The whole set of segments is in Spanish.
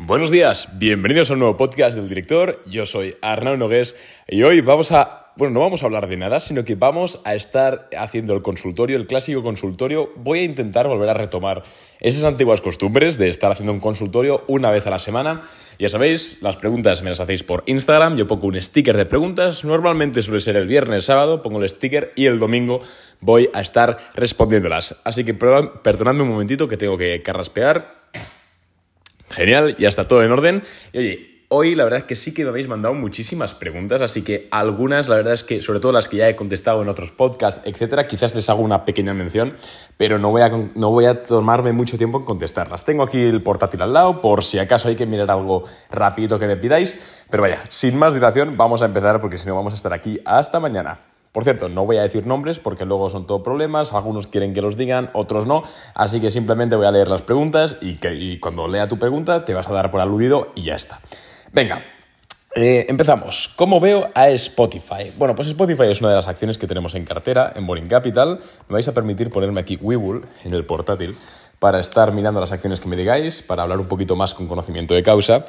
Buenos días, bienvenidos a un nuevo podcast del director. Yo soy Arnaud Nogués y hoy vamos a, bueno, no vamos a hablar de nada, sino que vamos a estar haciendo el consultorio, el clásico consultorio. Voy a intentar volver a retomar esas antiguas costumbres de estar haciendo un consultorio una vez a la semana. Ya sabéis, las preguntas me las hacéis por Instagram, yo pongo un sticker de preguntas, normalmente suele ser el viernes, sábado, pongo el sticker y el domingo voy a estar respondiéndolas. Así que perdonadme un momentito que tengo que carraspear Genial, ya está todo en orden. Y oye, hoy la verdad es que sí que me habéis mandado muchísimas preguntas, así que algunas, la verdad es que, sobre todo las que ya he contestado en otros podcasts, etcétera, quizás les hago una pequeña mención, pero no voy, a, no voy a tomarme mucho tiempo en contestarlas. Tengo aquí el portátil al lado, por si acaso hay que mirar algo rapidito que me pidáis, pero vaya, sin más dilación, vamos a empezar porque si no vamos a estar aquí hasta mañana. Por cierto, no voy a decir nombres porque luego son todo problemas, algunos quieren que los digan, otros no, así que simplemente voy a leer las preguntas y, que, cuando lea tu pregunta te vas a dar por aludido y ya está. Venga, eh, empezamos. ¿Cómo veo a Spotify? Bueno, pues Spotify es una de las acciones que tenemos en cartera, en Boring Capital. Me vais a permitir ponerme aquí Webull en el portátil para estar mirando las acciones que me digáis, para hablar un poquito más con conocimiento de causa.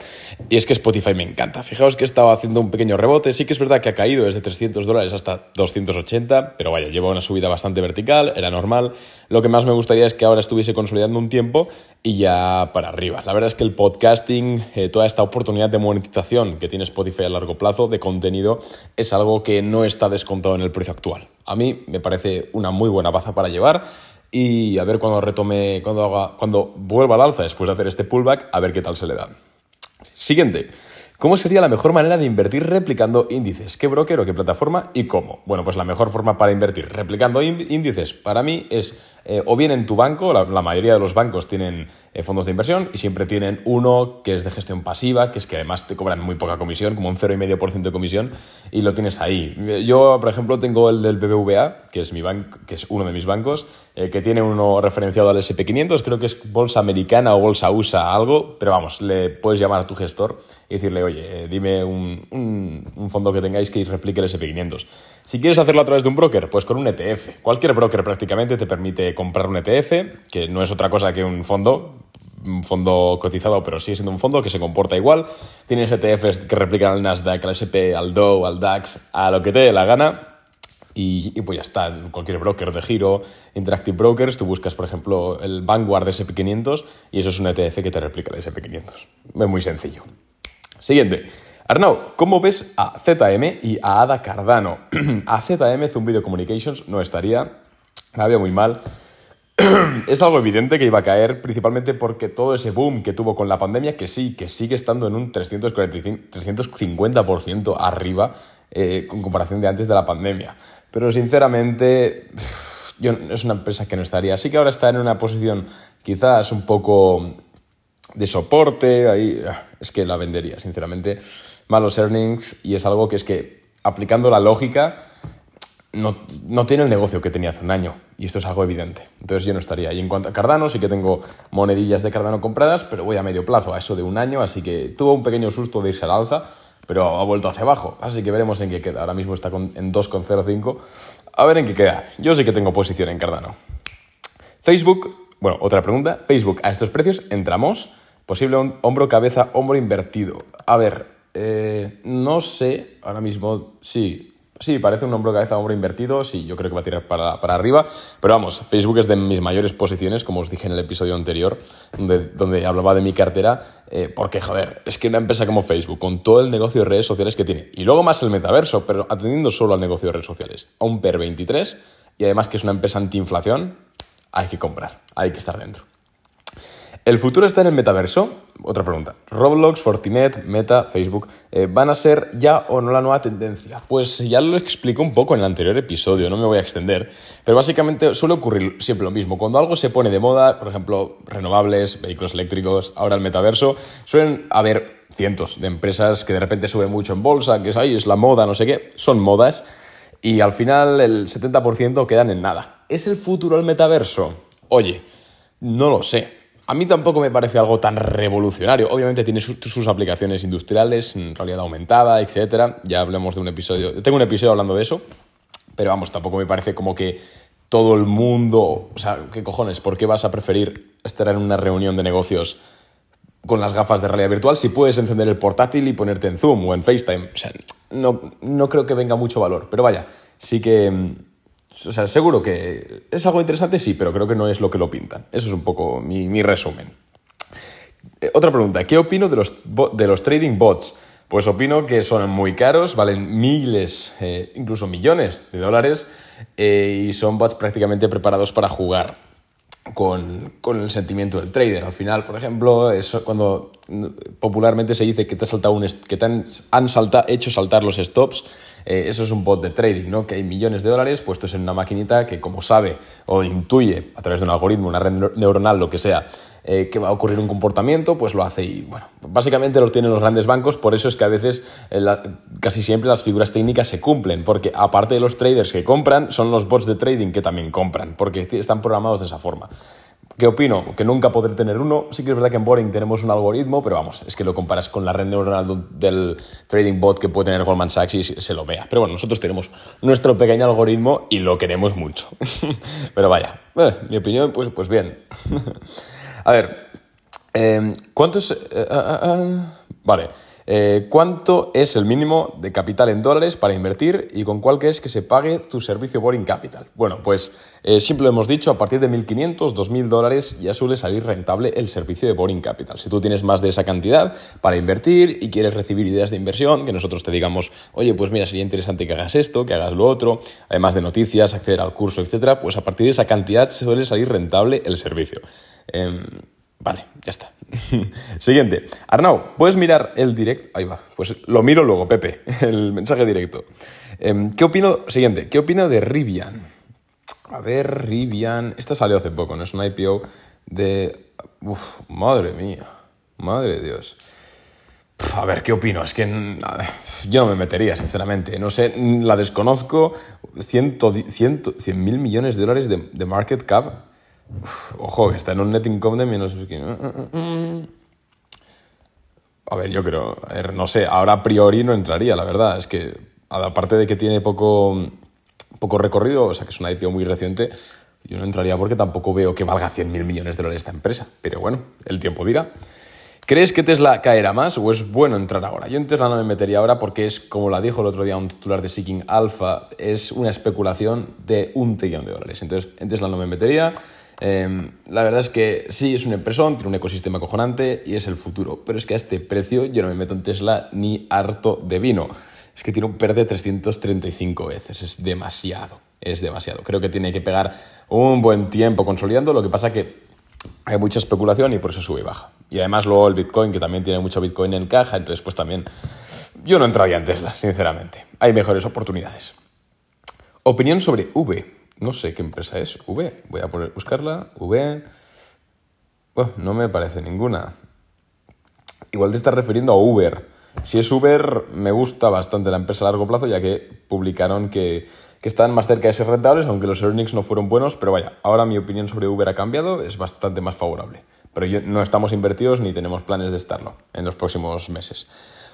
Y es que Spotify me encanta. Fijaos que he estado haciendo un pequeño rebote. Sí que es verdad que ha caído desde 300 dólares hasta 280, pero vaya, lleva una subida bastante vertical, era normal. Lo que más me gustaría es que ahora estuviese consolidando un tiempo y ya para arriba. La verdad es que el podcasting, eh, toda esta oportunidad de monetización que tiene Spotify a largo plazo de contenido, es algo que no está descontado en el precio actual. A mí me parece una muy buena baza para llevar y a ver cuando retome, cuando, haga, cuando vuelva al alza después de hacer este pullback, a ver qué tal se le da. Siguiente. ¿Cómo sería la mejor manera de invertir replicando índices? ¿Qué broker o qué plataforma y cómo? Bueno, pues la mejor forma para invertir replicando índices para mí es eh, o bien en tu banco, la, mayoría de los bancos tienen eh, fondos de inversión y siempre tienen uno que es de gestión pasiva, que es que además te cobran muy poca comisión, como un 0,5% de comisión, y lo tienes ahí. Yo, por ejemplo, tengo el del BBVA, que es, mi banco, que es uno de mis bancos, eh, que tiene uno referenciado al SP500, creo que es bolsa americana o bolsa USA, algo, pero vamos, le puedes llamar a tu gestor y decirle, oye, dime un, un fondo que tengáis que replique el SP500. Si quieres hacerlo a través de un broker, pues con un ETF. Cualquier broker prácticamente te permite comprar un ETF, que no es otra cosa que un fondo, un fondo cotizado, pero sigue siendo un fondo que se comporta igual. Tienes ETFs que replican al Nasdaq, al SP, al Dow, al DAX, a lo que te dé la gana. Y, pues ya está, cualquier broker de giro, Interactive Brokers, tú buscas, por ejemplo, el Vanguard SP500 y eso es un ETF que te replica el SP500. Es muy sencillo. Siguiente. Arnau, ¿cómo ves a ZM y a Ada Cardano? a ZM, Zoom Video Communications, no estaría, la veo muy mal. es algo evidente que iba a caer, principalmente porque todo ese boom que tuvo con la pandemia, que sí, que sigue estando en un 345, 350% arriba eh, con comparación de antes de la pandemia. Pero sinceramente, yo, es una empresa que no estaría. Así que ahora está en una posición quizás un poco de soporte, ahí ah, es que la vendería, sinceramente malos earnings y es algo que es que aplicando la lógica no, tiene el negocio que tenía hace un año y esto es algo evidente. Entonces yo no estaría. Y en cuanto a Cardano, sí que tengo monedillas de Cardano compradas, pero voy a medio plazo, a eso de un año, así que tuvo un pequeño susto de irse al alza, pero ha vuelto hacia abajo, así que veremos en qué queda. Ahora mismo está en 2,05. A ver en qué queda. Yo sí que tengo posición en Cardano. Facebook, bueno, otra pregunta. Facebook, a estos precios entramos. Posible hombro, cabeza, hombro invertido. A ver, eh, no sé, ahora mismo sí, sí, parece un hombro cabeza hombro invertido, sí, yo creo que va a tirar para, arriba, pero vamos, Facebook es de mis mayores posiciones, como os dije en el episodio anterior, donde, donde hablaba de mi cartera, eh, porque joder, es que una empresa como Facebook, con todo el negocio de redes sociales que tiene, y luego más el metaverso, pero atendiendo solo al negocio de redes sociales, a un PER 23, y además que es una empresa antiinflación, hay que comprar, hay que estar dentro. ¿El futuro está en el metaverso? Otra pregunta. Roblox, Fortinet, Meta, Facebook, eh, ¿van a ser ya o no la nueva tendencia? Pues ya lo explico un poco en el anterior episodio, no me voy a extender, pero básicamente suele ocurrir siempre lo mismo. Cuando algo se pone de moda, por ejemplo, renovables, vehículos eléctricos, ahora el metaverso, suelen haber cientos de empresas que de repente suben mucho en bolsa, que es, es la moda, no sé qué, son modas, y al final el 70% quedan en nada. ¿Es el futuro el metaverso? Oye, no lo sé. A mí tampoco me parece algo tan revolucionario. Obviamente tiene sus, aplicaciones industriales, realidad aumentada, etc. Ya hablemos de un episodio. Tengo un episodio hablando de eso. Pero vamos, tampoco me parece como que todo el mundo. O sea, ¿qué cojones? ¿Por qué vas a preferir estar en una reunión de negocios con las gafas de realidad virtual si puedes encender el portátil y ponerte en Zoom o en FaceTime. O sea, no, no creo que venga mucho valor, pero vaya, sí que... O sea, seguro que es algo interesante, sí, pero creo que no es lo que lo pintan. Eso es un poco mi, mi resumen. Eh, otra pregunta, ¿qué opino de los, de los trading bots? Pues opino que son muy caros, valen miles, eh, incluso millones de dólares eh, y son bots prácticamente preparados para jugar con, con el sentimiento del trader. Al final, por ejemplo, eso cuando popularmente se dice que te, ha saltado un que te han, han hecho saltar los stops, eh, eso es un bot de trading, ¿no? Que hay millones de dólares puestos en una maquinita que como sabe o intuye a través de un algoritmo, una red neur- neuronal, lo que sea, eh, que va a ocurrir un comportamiento, pues lo hace y bueno, básicamente lo tienen los grandes bancos, por eso es que a veces eh, casi siempre las figuras técnicas se cumplen, porque aparte de los traders que compran, son los bots de trading que también compran, porque están programados de esa forma. ¿Qué opino? Que nunca podré tener uno. Sí que es verdad que en Boring tenemos un algoritmo, pero vamos, es que lo comparas con la red neuronal del trading bot que puede tener Goldman Sachs y se lo vea. Pero bueno, nosotros tenemos nuestro pequeño algoritmo y lo queremos mucho. pero vaya, eh, mi opinión, pues, pues bien. A ver, eh, ¿cuánto es...? eh, ah, vale. Eh, ¿Cuánto es el mínimo de capital en dólares para invertir y con cuál crees que se pague tu servicio Boring Capital? Bueno, pues eh, siempre lo hemos dicho, a partir de 1.500, 2.000 dólares ya suele salir rentable el servicio de Boring Capital. Si tú tienes más de esa cantidad para invertir y quieres recibir ideas de inversión, que nosotros te digamos, oye, pues mira, sería interesante que hagas esto, que hagas lo otro, además de noticias, acceder al curso, etcétera, pues a partir de esa cantidad suele salir rentable el servicio. Em, Vale, ya está. Siguiente. Arnau, ¿puedes mirar el direct? Ahí va. Pues lo miro luego, Pepe, el mensaje directo. Em, ¿Qué opino? Siguiente. ¿Qué opino de Rivian? A ver, Rivian. Esta salió hace poco, ¿no? Es una IPO de. Uf, madre mía. Madre de Dios. A ver, ¿qué opino? Es que yo no me metería, sinceramente. No sé, la desconozco. 100 mil millones de dólares de, de market cap. Ojo, está en un net income de menos... A ver, yo creo... A ver, no sé, ahora a priori no entraría, la verdad. Es que, aparte de que tiene poco, poco recorrido, o sea, que es una IPO muy reciente, yo no entraría porque tampoco veo que valga 100.000 millones de dólares esta empresa. Pero bueno, el tiempo dirá. ¿Crees que Tesla caerá más o es bueno entrar ahora? Yo en Tesla no me metería ahora porque es, como la dijo el otro día un titular de Seeking Alpha, es una especulación de un trillón de dólares. Entonces, en Tesla no me metería. Eh, la verdad es que sí, es una empresa, tiene un ecosistema acojonante y es el futuro. Pero es que a este precio yo no me meto en Tesla ni harto de vino. Es que tiene un PER de 335 veces, es demasiado, es demasiado. Creo que tiene que pegar un buen tiempo consolidando, lo que pasa que hay mucha especulación y por eso sube y baja. Y además luego el Bitcoin, que también tiene mucho Bitcoin en caja, entonces pues también yo no entraría en Tesla, sinceramente. Hay mejores oportunidades. Opinión sobre V. No sé qué empresa es. V. Voy a poner, buscarla. V. Bueno, no me parece ninguna. Igual te estás refiriendo a Uber. Si es Uber, me gusta bastante la empresa a largo plazo, ya que publicaron que, que están más cerca de ser rentables, aunque los earnings no fueron buenos. Pero vaya, ahora mi opinión sobre Uber ha cambiado, es bastante más favorable. Pero yo, no estamos invertidos ni tenemos planes de estarlo en los próximos meses.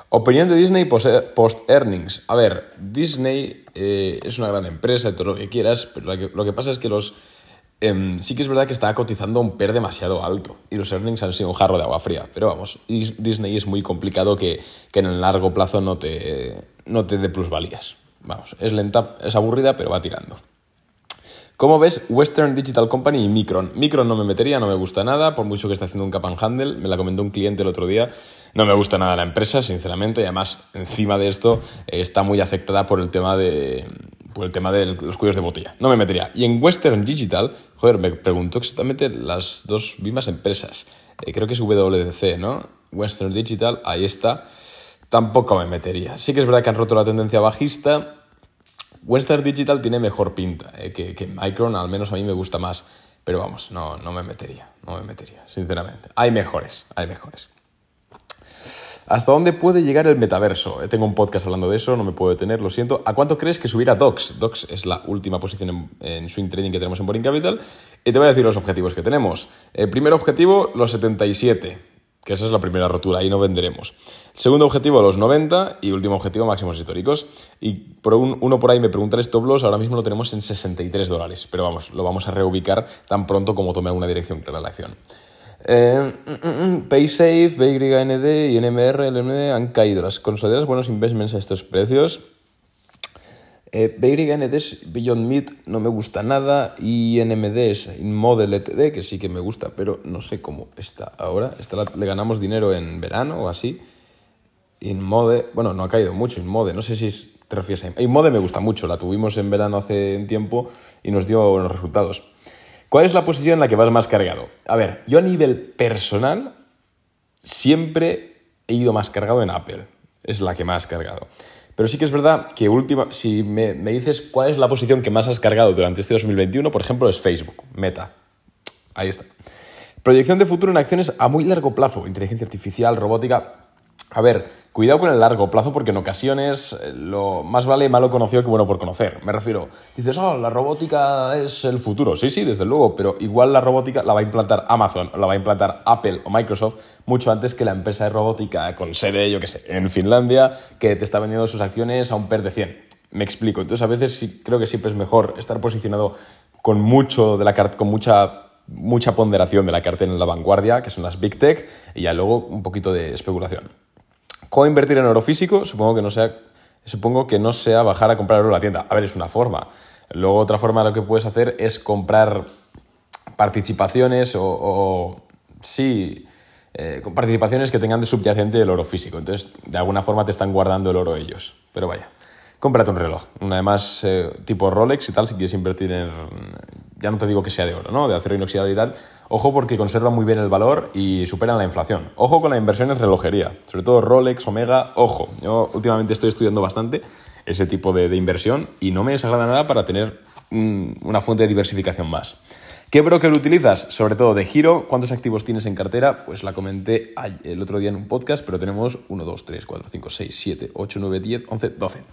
Opinión de Disney post-earnings. A ver, Disney eh, es una gran empresa todo lo que quieras, pero lo que, pasa es que los... em, sí que es verdad que está cotizando un PER demasiado alto y los earnings han sido un jarro de agua fría. Pero vamos, Dis- Disney es muy complicado que, que en el largo plazo no te, no te dé plusvalías. Vamos, es lenta, es aburrida, pero va tirando. ¿Cómo ves Western Digital Company y Micron? Micron no me metería, no me gusta nada, por mucho que esté haciendo un cap and handle, me la comentó un cliente el otro día, no me gusta nada la empresa, sinceramente, y además, encima de esto, eh, está muy afectada por el tema de por el tema de los cuellos de botella. No me metería. Y en Western Digital, joder, me preguntó exactamente las dos mismas empresas. Eh, creo que es WDC, ¿no? Western Digital, ahí está. Tampoco me metería. Sí que es verdad que han roto la tendencia bajista, Western Digital tiene mejor pinta eh, que, que Micron, al menos a mí me gusta más. Pero vamos, no, no me metería, no me metería, sinceramente. Hay mejores, hay mejores. ¿Hasta dónde puede llegar el metaverso? Eh, Tengo un podcast hablando de eso, no me puedo detener, lo siento. ¿A cuánto crees que subirá DOX? DOX es la última posición en, en swing trading que tenemos en Boring Capital. Y te voy a decir los objetivos que tenemos. El primer objetivo, los 77, que esa es la primera rotura, ahí no venderemos. Segundo objetivo, los 90 y último objetivo, máximos históricos. Y por un- uno por ahí me pregunta el stop ahora mismo lo tenemos en 63 dólares, pero vamos, lo vamos a reubicar tan pronto como tome una dirección clara la acción. Eh, mm, mm, mm, PaySafe, BYND y NMR, LMD han caído. ¿Las consideradas buenos investments a estos precios? Eh, BYND es Beyond Meat, no me gusta nada. Y NMD es InModel ETD, que sí que me gusta, pero no sé cómo está ahora. Esta le ganamos dinero en verano o así. InMode, bueno, no ha caído mucho InMode, no sé si te refieres a InMode. me gusta mucho, la tuvimos en verano hace un tiempo y nos dio buenos resultados. ¿Cuál es la posición en la que vas más cargado? A ver, yo a nivel personal siempre he ido más cargado en Apple, es la que más cargado. Pero sí que es verdad que última, si me, me, dices cuál es la posición que más has cargado durante este 2021, por ejemplo, es Facebook, Meta. Ahí está. Proyección de futuro en acciones a muy largo plazo, inteligencia artificial, robótica. A ver, cuidado con el largo plazo porque en ocasiones eh, lo más vale malo conocido que bueno por conocer. Me refiero, dices, oh, la robótica es el futuro. Sí, sí, desde luego, pero igual la robótica la va a implantar Amazon, la va a implantar Apple o Microsoft mucho antes que la empresa de robótica con sede, yo qué sé, en Finlandia, que te está vendiendo sus acciones a un PER de 100. Me explico. Entonces, a veces sí, creo que siempre es mejor estar posicionado con mucho de la con mucha mucha ponderación de la cartera en la vanguardia, que son las Big Tech, y ya luego un poquito de especulación. ¿Cómo invertir en oro físico? Supongo que no sea, supongo que no sea bajar a comprar oro en la tienda. A ver, es una forma. Luego otra forma lo que puedes hacer es comprar participaciones o, sí, eh, participaciones que tengan de subyacente el oro físico. Entonces, de alguna forma te están guardando el oro ellos. Pero vaya, cómprate un reloj. Además, eh, tipo Rolex y tal, si quieres invertir en ya no te digo que sea de oro, ¿no? De acero inoxidable y tal. Ojo porque conservan muy bien el valor y superan la inflación. Ojo con la inversión en relojería, sobre todo Rolex, Omega, ojo. Yo últimamente estoy estudiando bastante ese tipo de, inversión y no me desagrada nada para tener una fuente de diversificación más. ¿Qué broker utilizas? Sobre todo de giro. ¿Cuántos activos tienes en cartera? Pues la comenté el otro día en un podcast, pero tenemos 1, 2, 3, 4, 5, 6, 7, 8, 9, 10, 11, 12.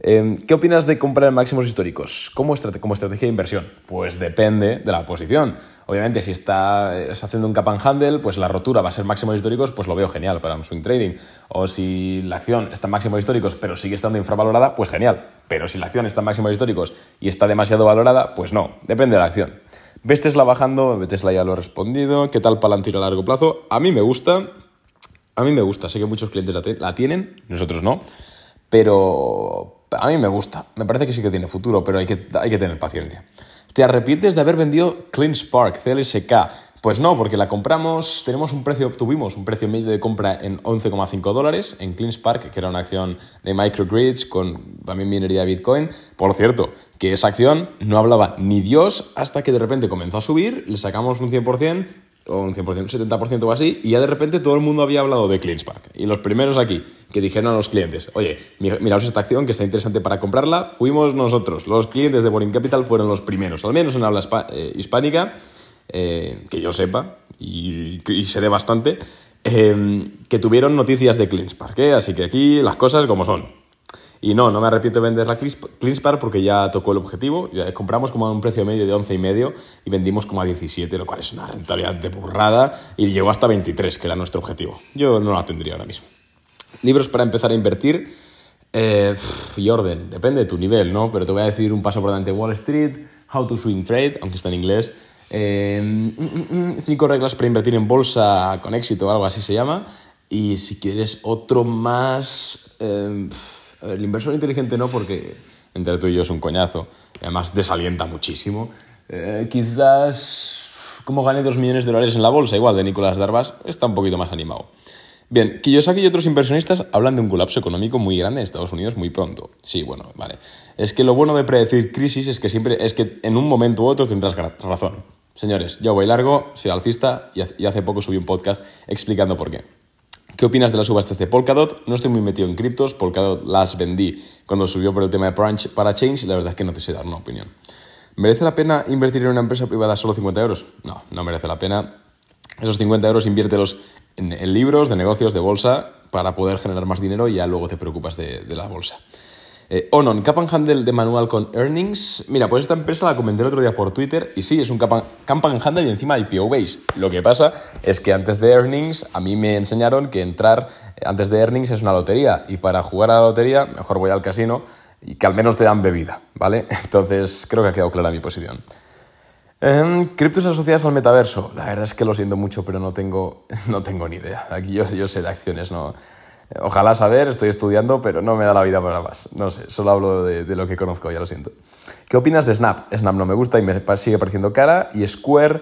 Em, ¿Qué opinas de comprar máximos históricos como, estrategia de inversión? Pues depende de la posición. Obviamente, si estás haciendo un cap and handle, pues la rotura va a ser máximos históricos, pues lo veo genial para un swing trading. O si la acción está en máximos históricos, pero sigue estando infravalorada, pues genial. Pero si la acción está en máximos históricos y está demasiado valorada, pues no, depende de la acción. ¿Ves Tesla bajando? Tesla ya lo he respondido. ¿Qué tal Palantir a largo plazo? A mí me gusta. A mí me gusta. Sé que muchos clientes la tienen, nosotros no. Pero, a mí me gusta, me parece que sí que tiene futuro, pero hay que, hay que tener paciencia. ¿Te arrepientes de haber vendido Clean Spark, CLSK? Pues no, porque la compramos, tenemos un precio, obtuvimos un precio medio de compra en 11,5 dólares en Clean Spark, que era una acción de microgrids con también minería de Bitcoin. Por cierto, que esa acción no hablaba ni Dios hasta que de repente comenzó a subir, le sacamos un 100% un 100%, un 70% o así, y ya de repente todo el mundo había hablado de CleanSpark. Y los primeros aquí que dijeron a los clientes, oye, miraos esta acción que está interesante para comprarla, fuimos nosotros. Los clientes de Boring Capital fueron los primeros, al menos en habla eh, hispánica, eh, que yo sepa, y, y seré bastante, eh, que tuvieron noticias de CleanSpark. Así que aquí las cosas como son. Y no, no me arrepiento de vender la CleanSpark porque ya tocó el objetivo. Compramos como a un precio medio de 11 y medio y vendimos como a 17, lo cual es una rentabilidad de burrada y llegó hasta 23, que era nuestro objetivo. Yo no la tendría ahora mismo. Libros para empezar a invertir. Eh, y orden, depende de tu nivel, ¿no? Pero te voy a decir un paso por delante. Wall Street, How to Swing Trade, aunque está en inglés. Eh, mm, mm, mm, cinco reglas para invertir en bolsa con éxito, algo así se llama. Y si quieres otro más... Eh, el inversor inteligente no, porque entre tú y yo es un coñazo. Además desalienta muchísimo. Eh, quizás como gané 2 millones de dólares en la bolsa, igual de Nicolás Darvas, está un poquito más animado. Bien, Kiyosaki y otros inversionistas hablan de un colapso económico muy grande en Estados Unidos muy pronto. Sí, bueno, vale. Es que lo bueno de predecir crisis es que siempre es que en un momento u otro tendrás razón. Señores, yo voy largo, soy alcista y hace poco subí un podcast explicando por qué. ¿Qué opinas de las subastas de Polkadot? No estoy muy metido en criptos, Polkadot las vendí cuando subió por el tema de Parachains y la verdad es que no te sé dar una opinión. ¿Merece la pena invertir en una empresa privada solo 50 euros? No, no merece la pena. Esos 50 euros inviértelos en, en libros, de negocios, de bolsa, para poder generar más dinero y ya luego te preocupas de la bolsa. Eh, Onon, cap and handle de manual con earnings. Mira, pues esta empresa la comenté el otro día por Twitter y sí, es un cap and, handle y encima IPO base. Lo que pasa es que antes de earnings a mí me enseñaron que entrar eh, antes de earnings es una lotería y para jugar a la lotería mejor voy al casino y que al menos te dan bebida, ¿vale? Entonces creo que ha quedado clara mi posición. Eh, criptos asociadas al metaverso. La verdad es que lo siento mucho, pero no tengo, no tengo ni idea. Aquí yo sé de acciones, no. Ojalá saber, estoy estudiando, pero no me da la vida para más. No sé, solo hablo de, lo que conozco, ya lo siento. ¿Qué opinas de Snap? Snap no me gusta y me sigue pareciendo cara. Y Square.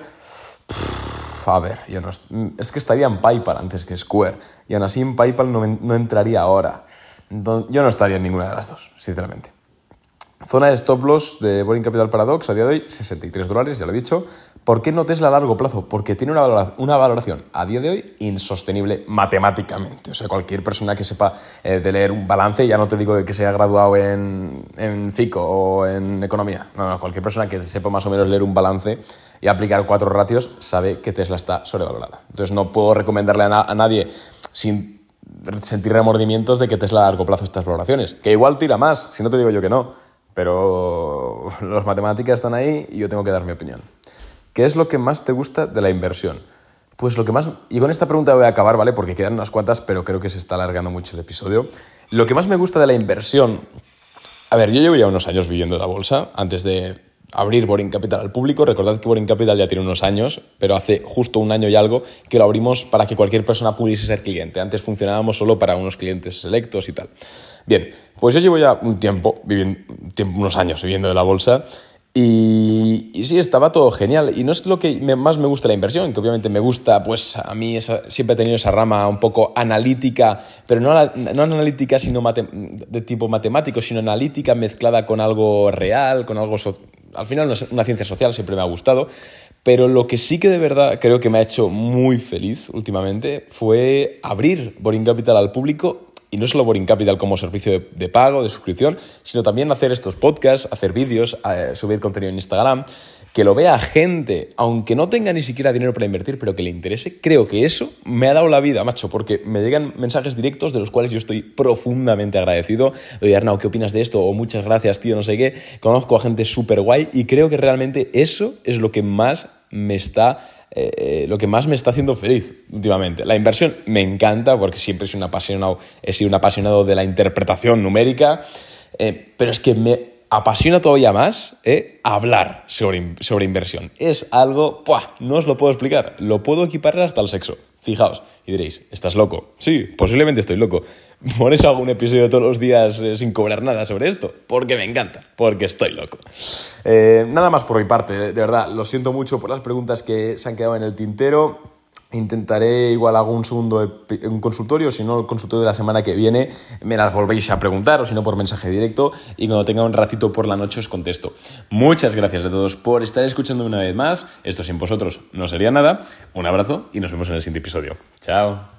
a ver, yo no, es que estaría en PayPal antes que Square. Y aún así en PayPal no, entraría ahora. Yo no estaría en ninguna de las dos, sinceramente. Zona de stop loss de Boring Capital Paradox a día de hoy, 63 dólares, ya lo he dicho. ¿Por qué no Tesla a largo plazo? Porque tiene una valoración, una valoración a día de hoy insostenible matemáticamente. O sea, cualquier persona que sepa eh, de leer un balance, ya no te digo que se haya graduado en, en FICO o en economía. No, no, cualquier persona que sepa más o menos leer un balance y aplicar cuatro ratios sabe que Tesla está sobrevalorada. Entonces no puedo recomendarle a, a nadie sin sentir remordimientos de que Tesla a largo plazo estas valoraciones. Que igual tira más, si no te digo yo que no pero las matemáticas están ahí y yo tengo que dar mi opinión. ¿Qué es lo que más te gusta de la inversión? Pues lo que más... Y con esta pregunta voy a acabar, ¿vale? Porque quedan unas cuantas, pero creo que se está alargando mucho el episodio. Lo que más me gusta de la inversión... A ver, yo llevo ya unos años viviendo en la bolsa, antes de abrir Boring Capital al público. Recordad que Boring Capital ya tiene unos años, pero hace justo un año y algo que lo abrimos para que cualquier persona pudiese ser cliente. Antes funcionábamos solo para unos clientes selectos y tal. Bien, pues yo llevo ya un tiempo, viviendo, unos años viviendo de la bolsa y, sí, estaba todo genial. Y no es lo que más me gusta la inversión, que obviamente me gusta, pues a mí siempre he tenido esa rama un poco analítica, pero no, no analítica sino de tipo matemático, sino analítica mezclada con algo real, con algo... al final una ciencia social siempre me ha gustado, pero lo que sí que de verdad creo que me ha hecho muy feliz últimamente fue abrir Boring Capital al público y no solo Boring Capital como servicio de, pago, de suscripción, sino también hacer estos podcasts, hacer vídeos, eh, subir contenido en Instagram, que lo vea gente, aunque no tenga ni siquiera dinero para invertir, pero que le interese, creo que eso me ha dado la vida, macho, porque me llegan mensajes directos de los cuales yo estoy profundamente agradecido. Oye, Arnau, ¿qué opinas de esto? O muchas gracias, tío, no sé qué. Conozco a gente súper guay y creo que realmente eso es lo que más me está eh, lo que más me está haciendo feliz últimamente. La inversión me encanta porque siempre sido un apasionado, he sido un apasionado de la interpretación numérica, eh, pero es que me apasiona todavía más eh, hablar sobre, sobre inversión. Es algo, no os lo puedo explicar, lo puedo equiparar hasta el sexo. Fijaos, y diréis, ¿estás loco? Sí, posiblemente estoy loco. Por eso hago un episodio todos los días eh, sin cobrar nada sobre esto, porque me encanta, porque estoy loco. Eh, nada más por mi parte, de verdad, lo siento mucho por las preguntas que se han quedado en el tintero. Intentaré igual hago un segundo un consultorio, si no el consultorio de la semana que viene me las volvéis a preguntar o si no por mensaje directo y cuando tenga un ratito por la noche os contesto. Muchas gracias a todos por estar escuchando una vez más. Esto sin vosotros no sería nada. Un abrazo y nos vemos en el siguiente episodio. Chao.